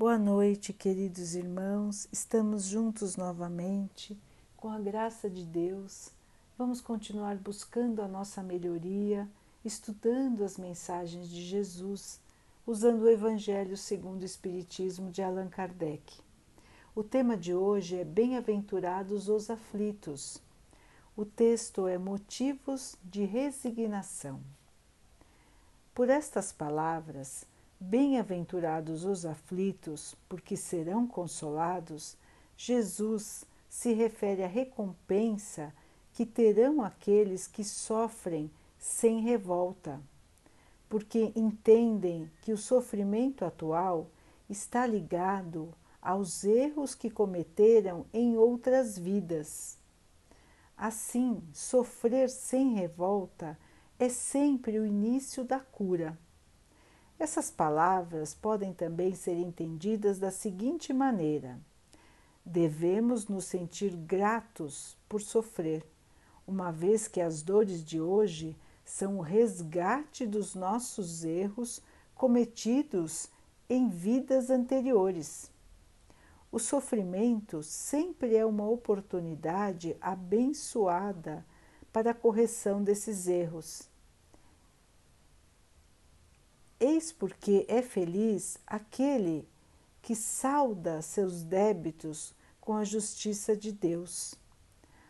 Boa noite, queridos irmãos. Estamos juntos novamente. Com a graça de Deus, vamos continuar buscando a nossa melhoria, estudando as mensagens de Jesus, usando o Evangelho segundo o Espiritismo de Allan Kardec. O tema de hoje é Bem-aventurados os aflitos. O texto é Motivos de resignação. Por estas palavras, Bem-aventurados os aflitos, porque serão consolados, Jesus se refere à recompensa que terão aqueles que sofrem sem revolta, porque entendem que o sofrimento atual está ligado aos erros que cometeram em outras vidas. Assim, sofrer sem revolta é sempre o início da cura. Essas palavras podem também ser entendidas da seguinte maneira: devemos nos sentir gratos por sofrer, uma vez que as dores de hoje são o resgate dos nossos erros cometidos em vidas anteriores. O sofrimento sempre é uma oportunidade abençoada para a correção desses erros. Eis porque é feliz aquele que salda seus débitos com a justiça de Deus.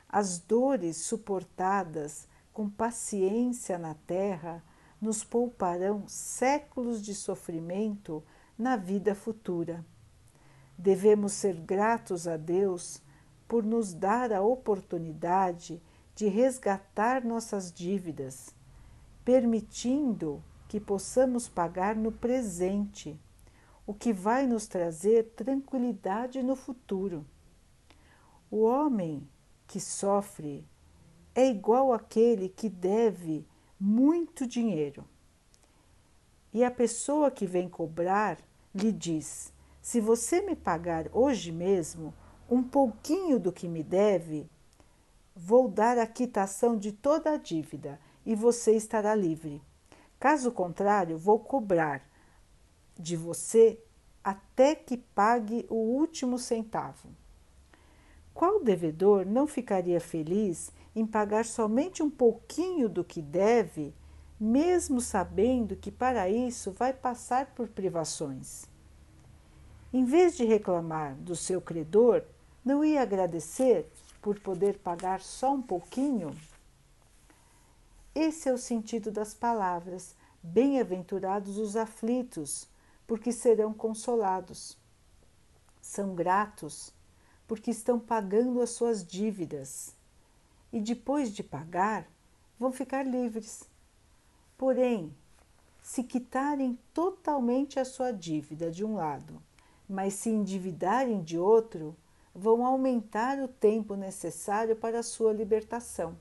As dores suportadas com paciência na terra nos pouparão séculos de sofrimento na vida futura. Devemos ser gratos a Deus por nos dar a oportunidade de resgatar nossas dívidas, permitindo que possamos pagar no presente, o que vai nos trazer tranquilidade no futuro. O homem que sofre é igual àquele que deve muito dinheiro. E a pessoa que vem cobrar lhe diz: se você me pagar hoje mesmo um pouquinho do que me deve, vou dar a quitação de toda a dívida e você estará livre. Caso contrário, vou cobrar de você até que pague o último centavo. Qual devedor não ficaria feliz em pagar somente um pouquinho do que deve, mesmo sabendo que para isso vai passar por privações? Em vez de reclamar do seu credor, não ia agradecer por poder pagar só um pouquinho? Esse é o sentido das palavras: Bem-aventurados os aflitos, porque serão consolados. São gratos, porque estão pagando as suas dívidas. E depois de pagar, vão ficar livres. Porém, se quitarem totalmente a sua dívida de um lado mas se endividarem de outro, vão aumentar o tempo necessário para a sua libertação.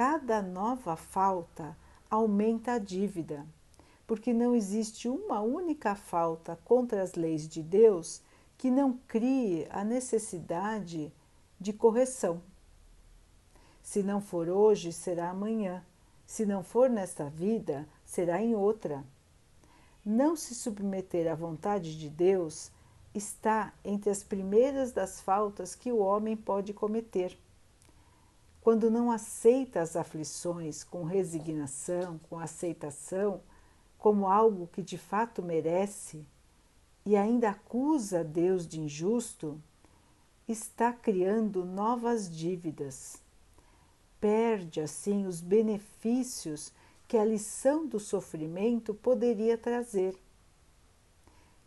Cada nova falta aumenta a dívida, porque não existe uma única falta contra as leis de Deus que não crie a necessidade de correção. Se não for hoje, será amanhã. Se não for nesta vida, será em outra. Não se submeter à vontade de Deus está entre as primeiras das faltas que o homem pode cometer. Quando não aceita as aflições com resignação, com aceitação, como algo que de fato merece, e ainda acusa Deus de injusto, está criando novas dívidas. Perde assim os benefícios que a lição do sofrimento poderia trazer.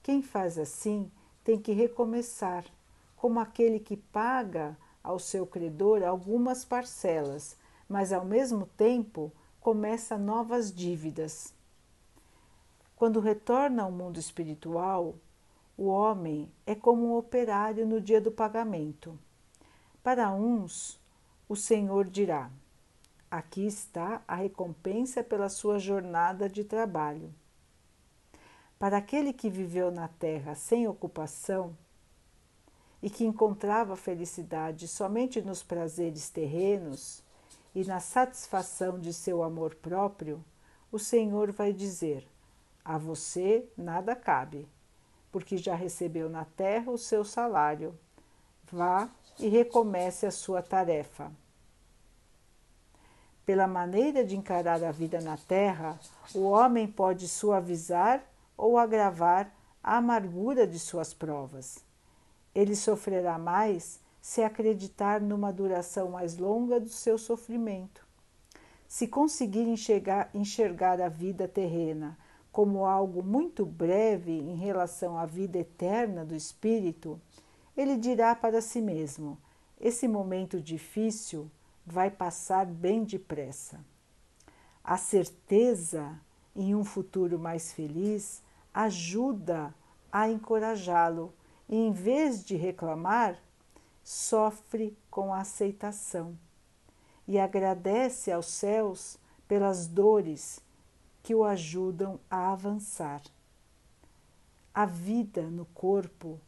Quem faz assim tem que recomeçar, como aquele que paga ao seu credor algumas parcelas, mas ao mesmo tempo começa novas dívidas. Quando retorna ao mundo espiritual, o homem é como um operário no dia do pagamento. Para uns, o Senhor dirá: Aqui está a recompensa pela sua jornada de trabalho. Para aquele que viveu na terra sem ocupação e que encontrava felicidade somente nos prazeres terrenos e na satisfação de seu amor próprio, o Senhor vai dizer: A você nada cabe. porque já recebeu na terra o seu salário. Vá e recomece a sua tarefa. Pela maneira de encarar a vida na terra, o homem pode suavizar ou agravar a amargura de suas provas. Ele sofrerá mais se acreditar numa duração mais longa do seu sofrimento. Se conseguir enxergar, enxergar a vida terrena como algo muito breve em relação à vida eterna do espírito, ele dirá para si mesmo: esse momento difícil vai passar bem depressa. A certeza em um futuro mais feliz ajuda a encorajá-lo em vez de reclamar, sofre com a aceitação e agradece aos céus pelas dores que o ajudam a avançar. A vida no corpo,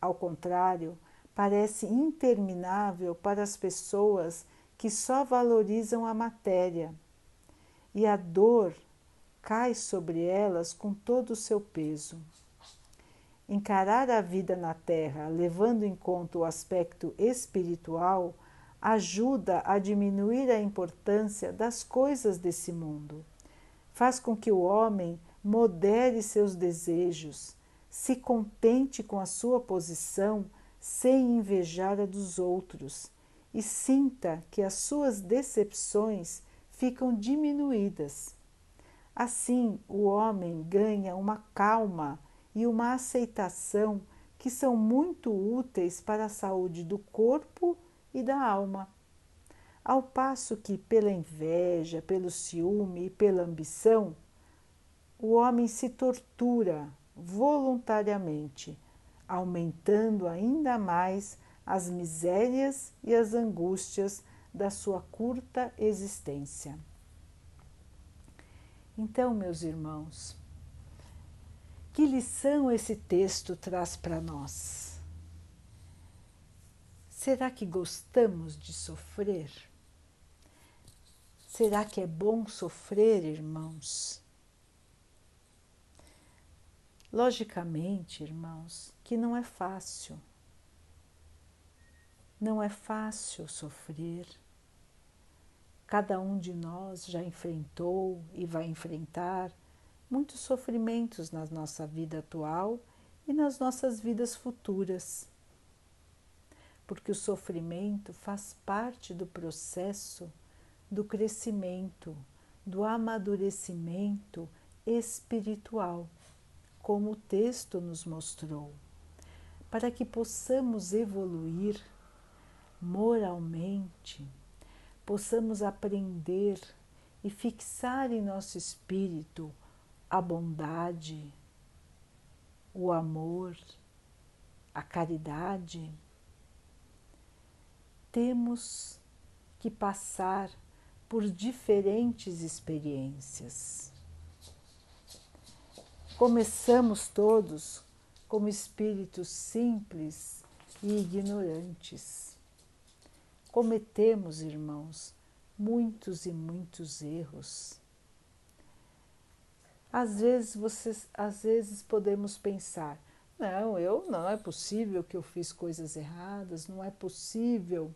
ao contrário, parece interminável para as pessoas que só valorizam a matéria, e a dor cai sobre elas com todo o seu peso. Encarar a vida na Terra, levando em conta o aspecto espiritual, ajuda a diminuir a importância das coisas desse mundo. Faz com que o homem modere seus desejos, se contente com a sua posição sem invejar a dos outros e sinta que as suas decepções ficam diminuídas. Assim, o homem ganha uma calma e uma aceitação que são muito úteis para a saúde do corpo e da alma. Ao passo que, pela inveja, pelo ciúme e pela ambição, o homem se tortura voluntariamente, aumentando ainda mais as misérias e as angústias da sua curta existência. Então, meus irmãos, que lição esse texto traz para nós? Será que gostamos de sofrer? Será que é bom sofrer, irmãos? Logicamente, irmãos, que não é fácil. Não é fácil sofrer. Cada um de nós já enfrentou e vai enfrentar muitos sofrimentos na nossa vida atual e nas nossas vidas futuras. Porque o sofrimento faz parte do processo do crescimento, do amadurecimento espiritual, como o texto nos mostrou, para que possamos evoluir moralmente, possamos aprender e fixar em nosso espírito a bondade, o amor, a caridade, temos que passar por diferentes experiências. Começamos todos como espíritos simples e ignorantes. Cometemos, irmãos, muitos e muitos erros às vezes vocês, às vezes podemos pensar, não, eu não é possível que eu fiz coisas erradas, não é possível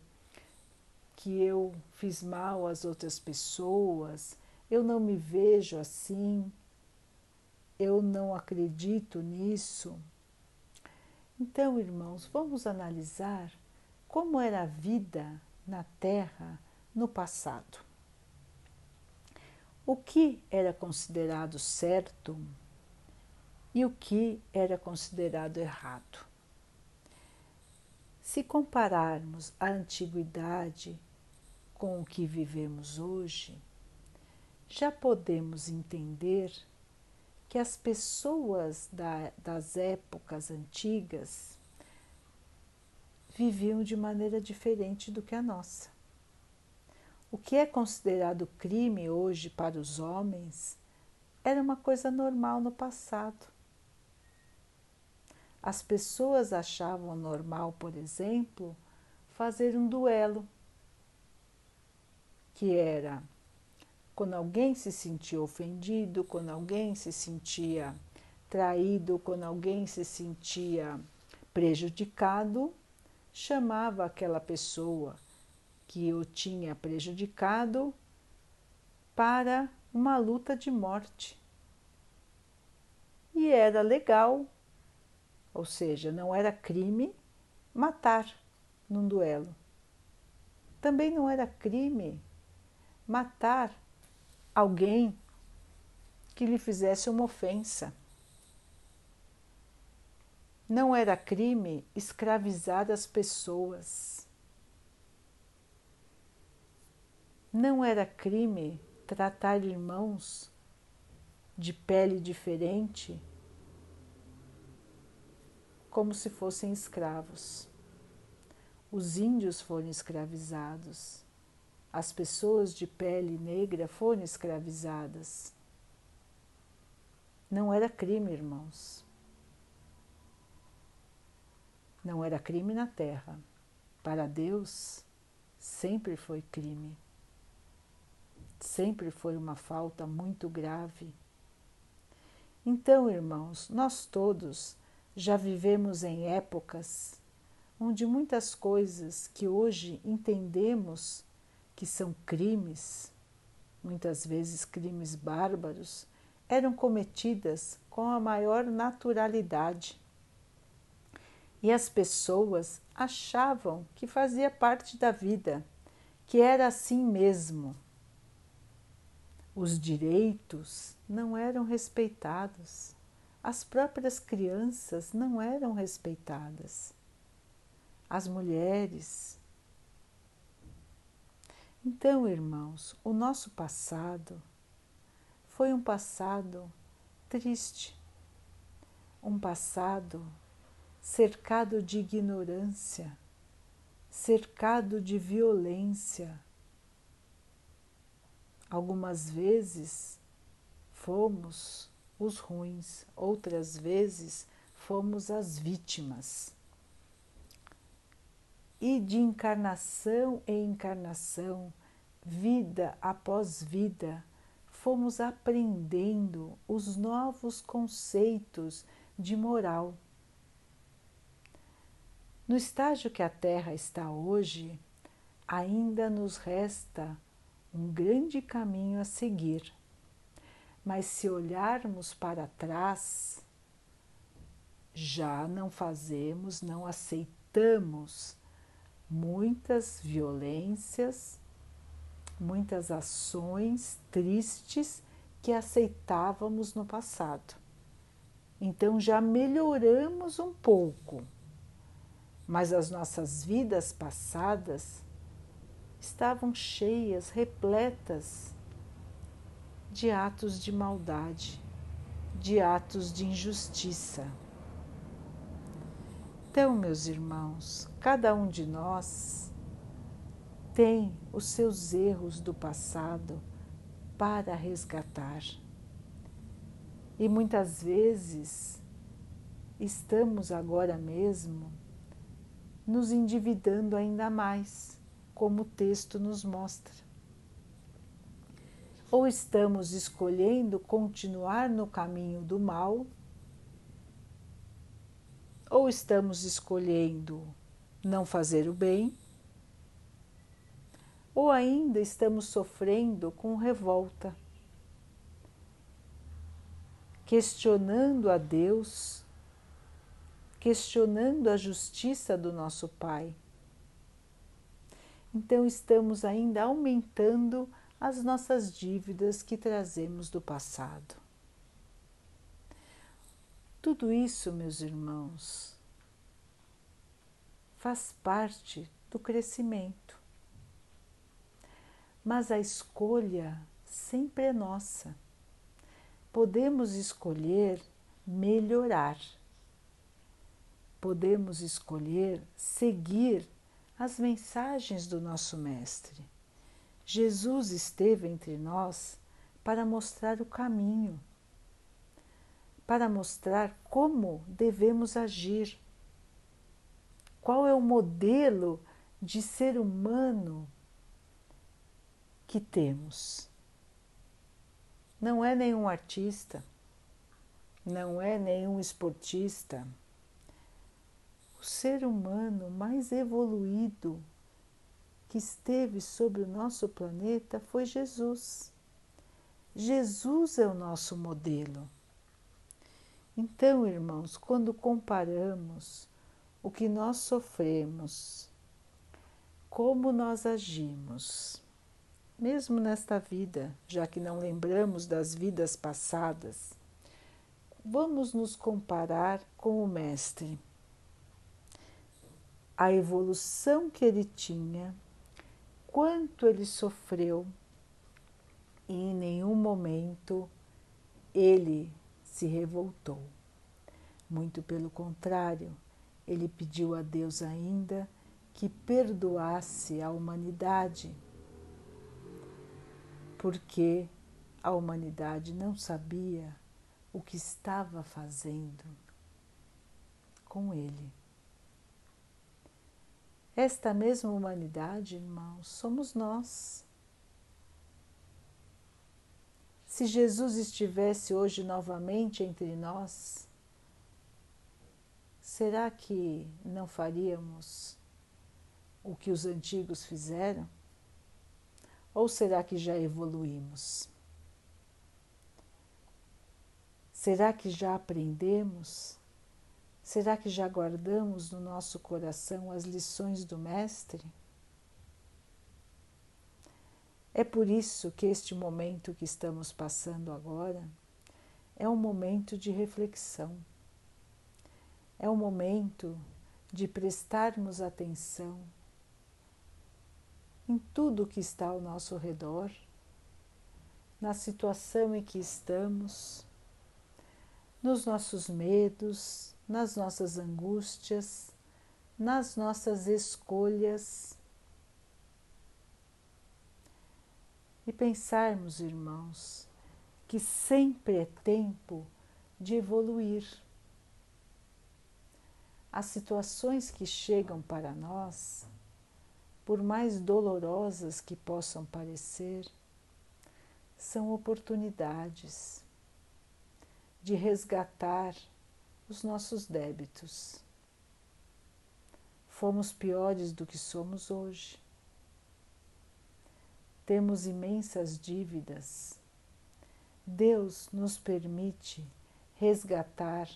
que eu fiz mal às outras pessoas, eu não me vejo assim, eu não acredito nisso. Então, irmãos, vamos analisar como era a vida na Terra no passado o que era considerado certo e o que era considerado errado. Se compararmos a antiguidade com o que vivemos hoje, já podemos entender que as pessoas da, das épocas antigas viviam de maneira diferente do que a nossa. O que é considerado crime hoje para os homens era uma coisa normal no passado. As pessoas achavam normal, por exemplo, fazer um duelo, que era quando alguém se sentia ofendido, quando alguém se sentia traído, quando alguém se sentia prejudicado, chamava aquela pessoa que o tinha prejudicado para uma luta de morte. E era legal, ou seja, não era crime matar num duelo. Também não era crime matar alguém que lhe fizesse uma ofensa. Não era crime escravizar as pessoas. Não era crime tratar irmãos de pele diferente como se fossem escravos. Os índios foram escravizados, as pessoas de pele negra foram escravizadas. Não era crime, irmãos. Não era crime na terra. Para Deus, sempre foi crime. Sempre foi uma falta muito grave. Então, irmãos, nós todos já vivemos em épocas onde muitas coisas que hoje entendemos que são crimes, muitas vezes crimes bárbaros, eram cometidas com a maior naturalidade. E as pessoas achavam que fazia parte da vida, que era assim mesmo. Os direitos não eram respeitados, as próprias crianças não eram respeitadas, as mulheres. Então, irmãos, o nosso passado foi um passado triste, um passado cercado de ignorância, cercado de violência Algumas vezes fomos os ruins, outras vezes fomos as vítimas. E de encarnação em encarnação, vida após vida, fomos aprendendo os novos conceitos de moral. No estágio que a Terra está hoje, ainda nos resta um grande caminho a seguir. Mas se olharmos para trás, já não fazemos, não aceitamos muitas violências, muitas ações tristes que aceitávamos no passado. Então já melhoramos um pouco, mas as nossas vidas passadas estavam cheias, repletas de atos de maldade, de atos de injustiça. Então, meus irmãos, cada um de nós tem os seus erros do passado para resgatar. E muitas vezes estamos agora mesmo nos endividando ainda mais como o texto nos mostra. Ou estamos escolhendo continuar no caminho do mal, ou estamos escolhendo não fazer o bem, ou ainda estamos sofrendo com revolta, questionando a Deus, questionando a justiça do nosso Pai então estamos ainda aumentando as nossas dívidas que trazemos do passado. Tudo isso, meus irmãos, faz parte do crescimento. Mas a escolha sempre é nossa. Podemos escolher melhorar. Podemos escolher seguir as mensagens do nosso Mestre. Jesus esteve entre nós para mostrar o caminho, para mostrar como devemos agir, qual é o modelo de ser humano que temos. Não é nenhum artista, não é nenhum esportista. O ser humano mais evoluído que esteve sobre o nosso planeta foi Jesus. Jesus é o nosso modelo. Então, irmãos, quando comparamos o que nós sofremos, como nós agimos, mesmo nesta vida, já que não lembramos das vidas passadas, vamos nos comparar com o Mestre. A evolução que ele tinha, quanto ele sofreu, e em nenhum momento ele se revoltou. Muito pelo contrário, ele pediu a Deus ainda que perdoasse a humanidade, porque a humanidade não sabia o que estava fazendo com ele. Esta mesma humanidade, irmãos, somos nós. Se Jesus estivesse hoje novamente entre nós, será que não faríamos o que os antigos fizeram? Ou será que já evoluímos? Será que já aprendemos? Será que já guardamos no nosso coração as lições do Mestre? É por isso que este momento que estamos passando agora é um momento de reflexão, é um momento de prestarmos atenção em tudo que está ao nosso redor, na situação em que estamos, nos nossos medos, nas nossas angústias, nas nossas escolhas e pensarmos, irmãos, que sempre é tempo de evoluir. As situações que chegam para nós, por mais dolorosas que possam parecer, são oportunidades de resgatar os nossos débitos. Fomos piores do que somos hoje temos imensas dívidas. Deus nos permite resgatar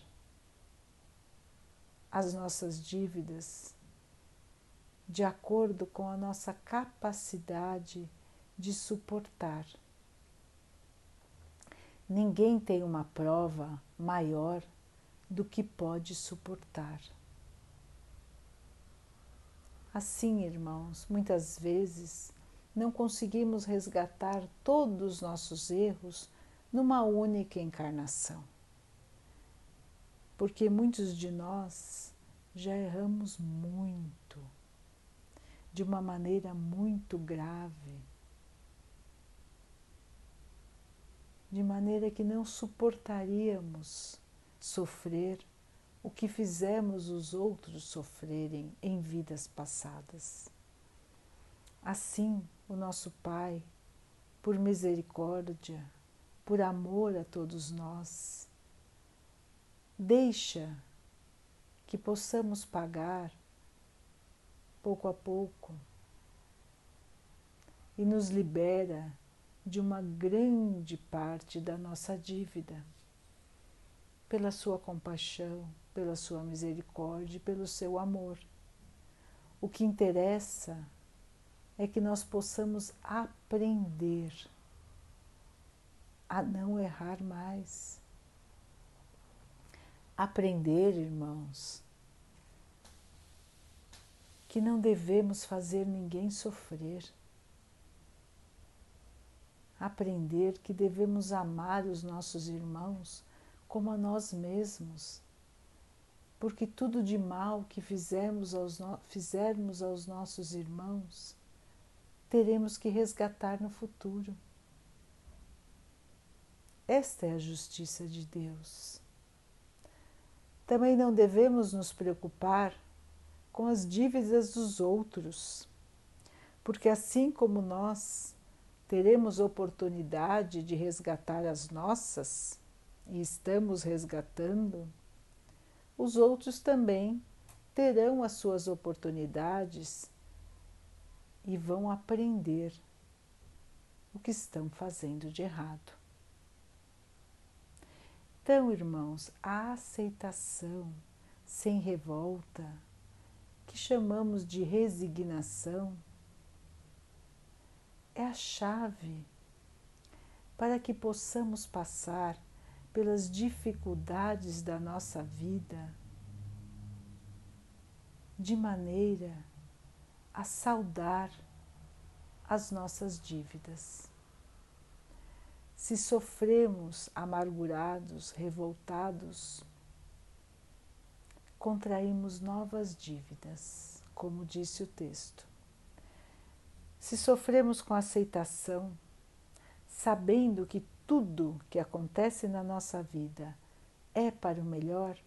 as nossas dívidas de acordo com a nossa capacidade de suportar. Ninguém tem uma prova maior do que pode suportar. Assim, irmãos, muitas vezes não conseguimos resgatar todos os nossos erros numa única encarnação. Porque muitos de nós já erramos muito, de uma maneira muito grave, de maneira que não suportaríamos sofrer o que fizemos os outros sofrerem em vidas passadas. Assim, o nosso Pai, por misericórdia, por amor a todos nós, deixa que possamos pagar pouco a pouco e nos libera de uma grande parte da nossa dívida, pela sua compaixão, pela sua misericórdia, pelo seu amor. O que interessa é que nós possamos aprender a não errar mais. Aprender, irmãos, que não devemos fazer ninguém sofrer. Aprender que devemos amar os nossos irmãos como a nós mesmos, porque tudo de mal que fizermos aos, no... fizermos aos nossos irmãos teremos que resgatar no futuro. Esta é a justiça de Deus. Também não devemos nos preocupar com as dívidas dos outros, porque assim como nós teremos oportunidade de resgatar as nossas, e estamos resgatando, os outros também terão as suas oportunidades e vão aprender o que estão fazendo de errado. Então, irmãos, a aceitação sem revolta, que chamamos de resignação, é a chave para que possamos passar pelas dificuldades da nossa vida de maneira a saldar as nossas dívidas. Se sofremos amargurados, revoltados, contraímos novas dívidas, como disse o texto. Se sofremos com aceitação, sabendo que tudo que acontece na nossa vida é para o melhor,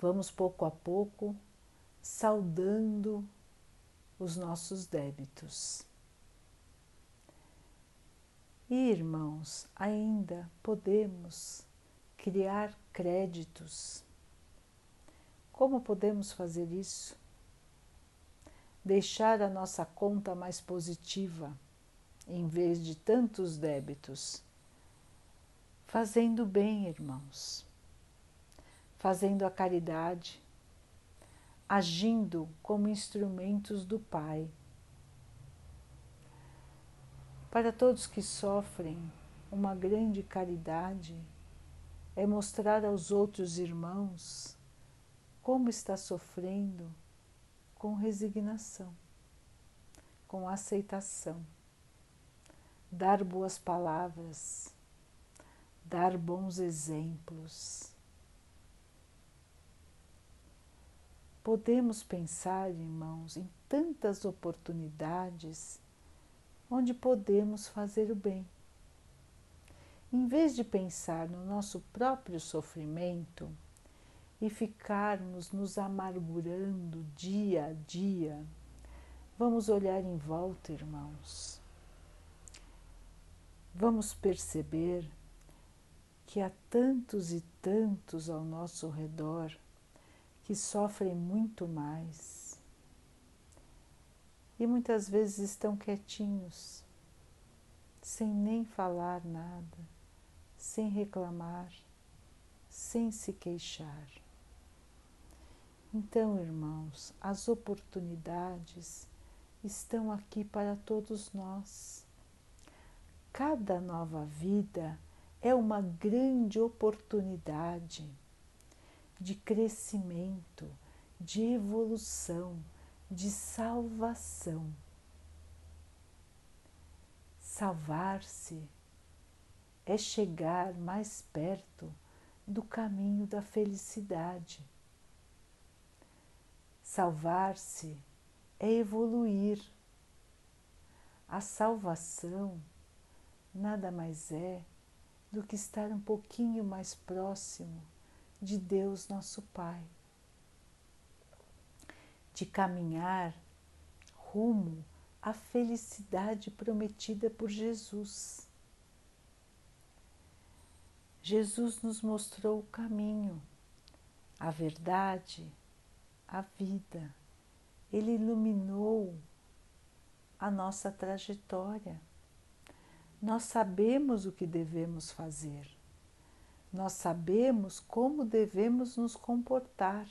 vamos pouco a pouco saudando os nossos débitos. E irmãos, ainda podemos criar créditos. Como podemos fazer isso? Deixar a nossa conta mais positiva, em vez de tantos débitos. Fazendo bem, irmãos. Fazendo a caridade, agindo como instrumentos do Pai. Para todos que sofrem, uma grande caridade é mostrar aos outros irmãos como está sofrendo com resignação, com aceitação, dar boas palavras, dar bons exemplos Podemos pensar, irmãos, em tantas oportunidades onde podemos fazer o bem. Em vez de pensar no nosso próprio sofrimento e ficarmos nos amargurando dia a dia, vamos olhar em volta, irmãos. Vamos perceber que há tantos e tantos ao nosso redor que sofrem muito mais e muitas vezes estão quietinhos, sem nem falar nada, sem reclamar, sem se queixar. Então, irmãos, as oportunidades estão aqui para todos nós. Cada nova vida é uma grande oportunidade de crescimento, de evolução, de salvação. Salvar-se é chegar mais perto do caminho da felicidade. Salvar-se é evoluir. A salvação nada mais é do que estar um pouquinho mais próximo de Deus nosso Pai, de caminhar rumo à felicidade prometida por Jesus. Jesus nos mostrou o caminho, a verdade, a vida. Ele iluminou a nossa trajetória. Nós sabemos o que devemos fazer nós sabemos como devemos nos comportar.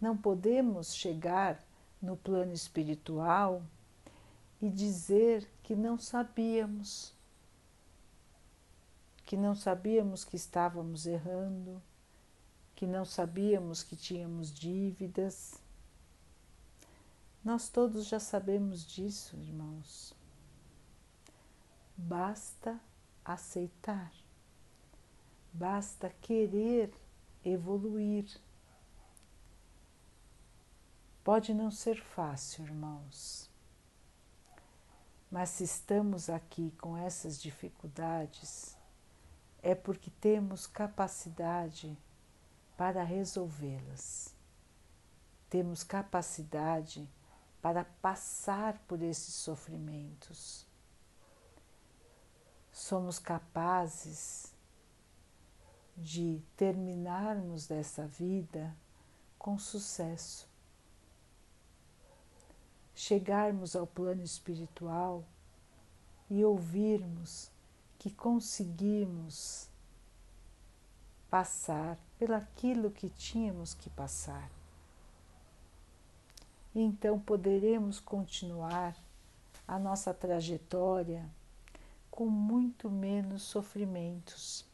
Não podemos chegar no plano espiritual e dizer que não sabíamos, que não sabíamos que estávamos errando, que não sabíamos que tínhamos dívidas. Nós todos já sabemos disso, irmãos. Basta aceitar. Basta querer evoluir. Pode não ser fácil, irmãos, mas se estamos aqui com essas dificuldades, é porque temos capacidade para resolvê-las. Temos capacidade para passar por esses sofrimentos. Somos capazes de terminarmos dessa vida com sucesso. Chegarmos ao plano espiritual e ouvirmos que conseguimos passar pelaquilo que tínhamos que passar. Então poderemos continuar a nossa trajetória com muito menos sofrimentos.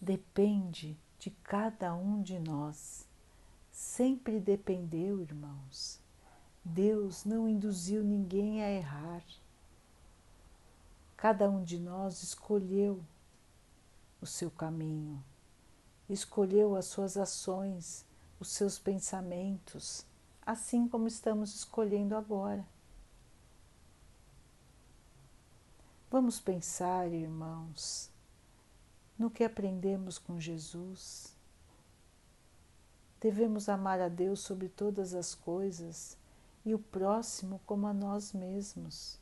Depende de cada um de nós. Sempre dependeu, irmãos. Deus não induziu ninguém a errar. Cada um de nós escolheu o seu caminho, escolheu as suas ações, os seus pensamentos, assim como estamos escolhendo agora. Vamos pensar, irmãos, no que aprendemos com Jesus. Devemos amar a Deus sobre todas as coisas e o próximo como a nós mesmos.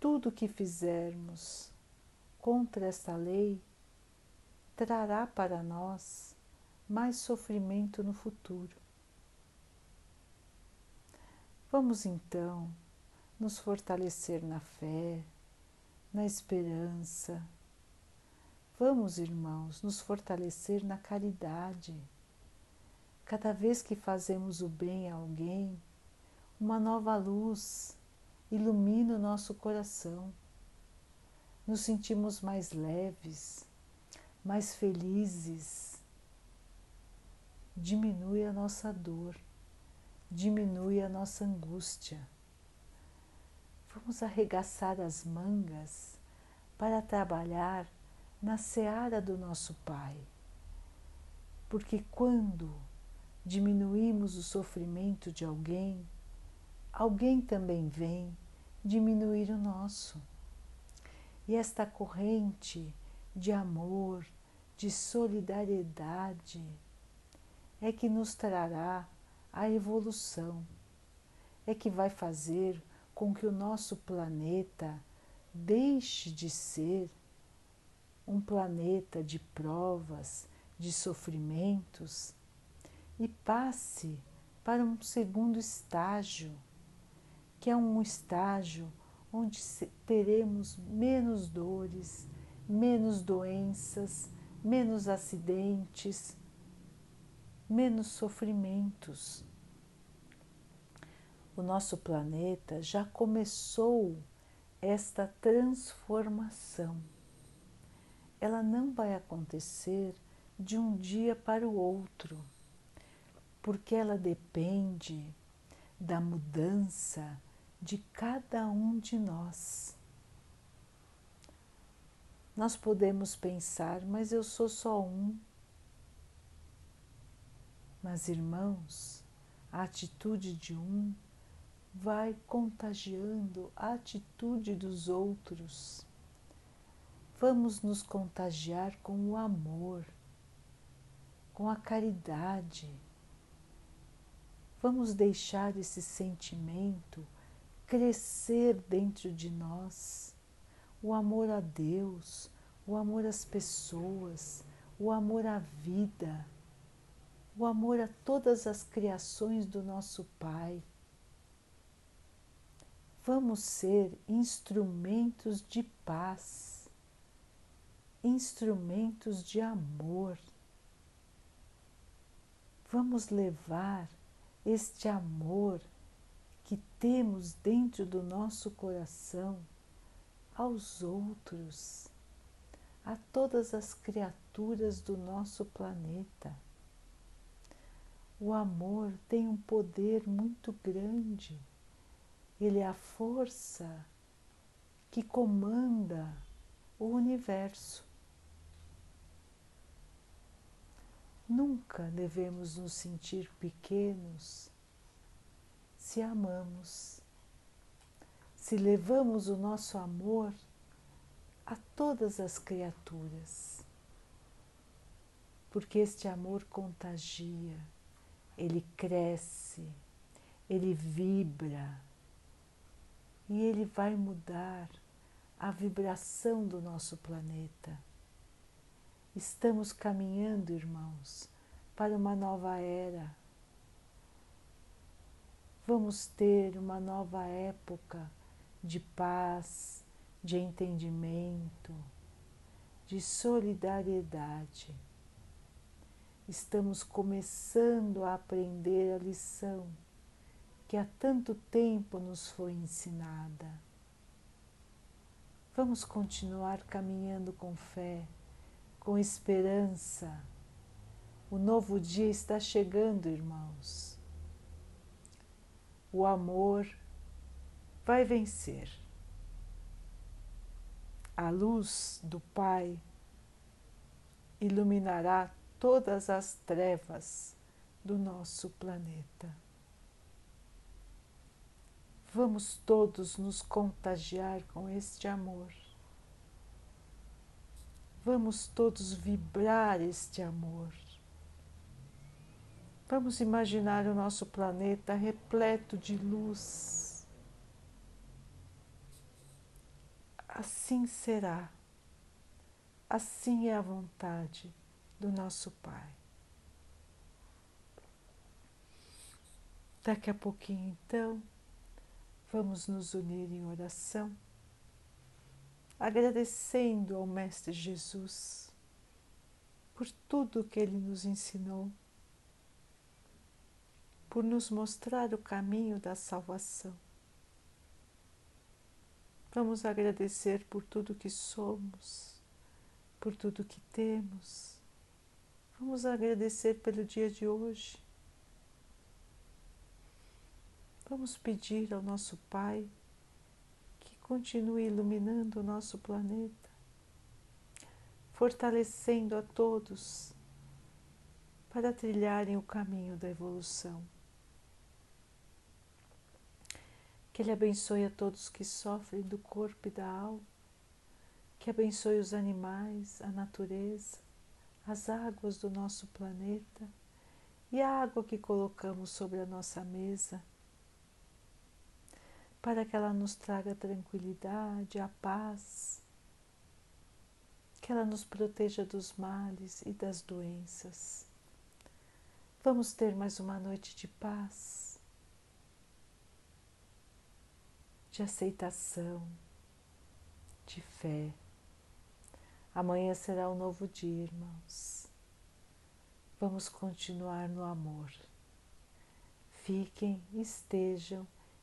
Tudo que fizermos contra esta lei trará para nós mais sofrimento no futuro. Vamos então nos fortalecer na fé, na esperança. Vamos, irmãos, nos fortalecer na caridade. Cada vez que fazemos o bem a alguém, uma nova luz ilumina o nosso coração. Nos sentimos mais leves, mais felizes. Diminui a nossa dor, diminui a nossa angústia Vamos arregaçar as mangas para trabalhar na seara do nosso Pai. Porque quando diminuímos o sofrimento de alguém, alguém também vem diminuir o nosso. E esta corrente de amor, de solidariedade, é que nos trará a evolução, é que vai fazer com que o nosso planeta deixe de ser um planeta de provas, de sofrimentos e passe para um segundo estágio, que é um estágio onde teremos menos dores, menos doenças, menos acidentes, menos sofrimentos o nosso planeta já começou esta transformação. Ela não vai acontecer de um dia para o outro, porque ela depende da mudança de cada um de nós. Nós podemos pensar, mas eu sou só um. Mas, irmãos, a atitude de um vai contagiando a atitude dos outros. Vamos nos contagiar com o amor, com a caridade. Vamos deixar esse sentimento crescer dentro de nós. O amor a Deus, o amor às pessoas, o amor à vida, o amor a todas as criações do nosso Pai. Vamos ser instrumentos de paz, instrumentos de amor. Vamos levar este amor que temos dentro do nosso coração aos outros, a todas as criaturas do nosso planeta. O amor tem um poder muito grande ele é a força que comanda o universo. Nunca devemos nos sentir pequenos se amamos, se levamos o nosso amor a todas as criaturas, porque este amor contagia, ele cresce, ele vibra e ele vai mudar a vibração do nosso planeta. Estamos caminhando, irmãos, para uma nova era. Vamos ter uma nova época de paz, de entendimento, de solidariedade. Estamos começando a aprender a lição que há tanto tempo nos foi ensinada. Vamos continuar caminhando com fé, com esperança. O novo dia está chegando, irmãos. O amor vai vencer. A luz do Pai iluminará todas as trevas do nosso planeta. Vamos todos nos contagiar com este amor. Vamos todos vibrar este amor. Vamos imaginar o nosso planeta repleto de luz. Assim será. Assim é a vontade do nosso Pai. Daqui a pouquinho, então, Vamos nos unir em oração, agradecendo ao Mestre Jesus por tudo que ele nos ensinou, por nos mostrar o caminho da salvação. Vamos agradecer por tudo que somos, por tudo que temos. Vamos agradecer pelo dia de hoje Vamos pedir ao nosso Pai que continue iluminando o nosso planeta, fortalecendo a todos para trilharem o caminho da evolução. Que Ele abençoe a todos que sofrem do corpo e da alma, que abençoe os animais, a natureza, as águas do nosso planeta e a água que colocamos sobre a nossa mesa para que ela nos traga a tranquilidade, a paz, que ela nos proteja dos males e das doenças. Vamos ter mais uma noite de paz, de aceitação, de fé. Amanhã será um novo dia, irmãos. Vamos continuar no amor. Fiquem, estejam